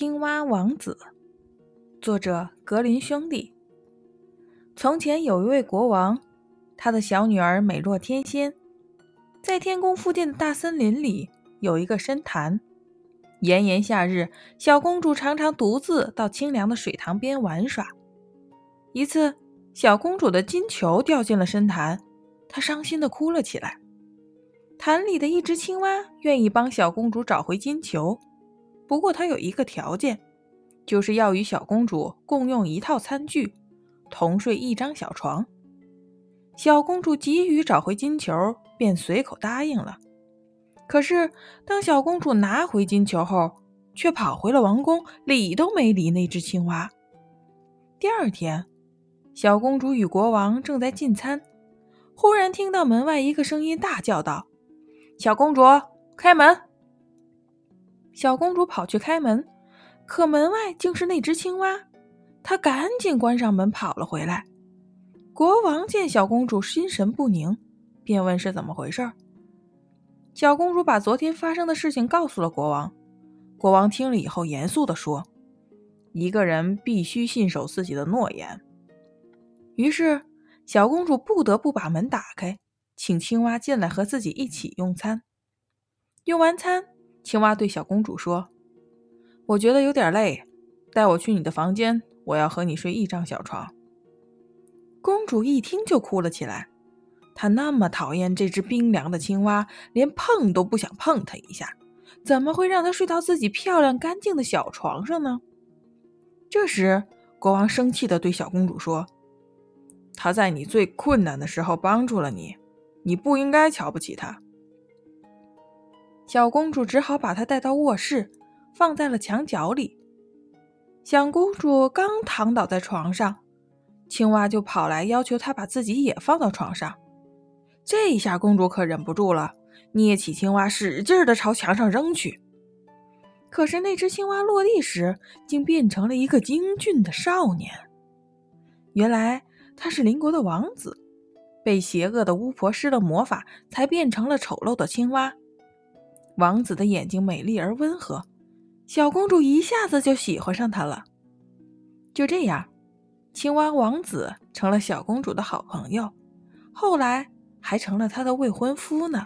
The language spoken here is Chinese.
青蛙王子，作者格林兄弟。从前有一位国王，他的小女儿美若天仙。在天宫附近的大森林里有一个深潭，炎炎夏日，小公主常常独自到清凉的水塘边玩耍。一次，小公主的金球掉进了深潭，她伤心地哭了起来。潭里的一只青蛙愿意帮小公主找回金球。不过他有一个条件，就是要与小公主共用一套餐具，同睡一张小床。小公主急于找回金球，便随口答应了。可是当小公主拿回金球后，却跑回了王宫，理都没理那只青蛙。第二天，小公主与国王正在进餐，忽然听到门外一个声音大叫道：“小公主，开门！”小公主跑去开门，可门外竟是那只青蛙。她赶紧关上门，跑了回来。国王见小公主心神不宁，便问是怎么回事。小公主把昨天发生的事情告诉了国王。国王听了以后，严肃地说：“一个人必须信守自己的诺言。”于是，小公主不得不把门打开，请青蛙进来和自己一起用餐。用完餐。青蛙对小公主说：“我觉得有点累，带我去你的房间，我要和你睡一张小床。”公主一听就哭了起来。她那么讨厌这只冰凉的青蛙，连碰都不想碰它一下，怎么会让它睡到自己漂亮干净的小床上呢？这时，国王生气地对小公主说：“他在你最困难的时候帮助了你，你不应该瞧不起他。”小公主只好把她带到卧室，放在了墙角里。小公主刚躺倒在床上，青蛙就跑来要求她把自己也放到床上。这一下公主可忍不住了，捏起青蛙，使劲的朝墙上扔去。可是那只青蛙落地时，竟变成了一个英俊的少年。原来他是邻国的王子，被邪恶的巫婆施了魔法，才变成了丑陋的青蛙。王子的眼睛美丽而温和，小公主一下子就喜欢上他了。就这样，青蛙王子成了小公主的好朋友，后来还成了她的未婚夫呢。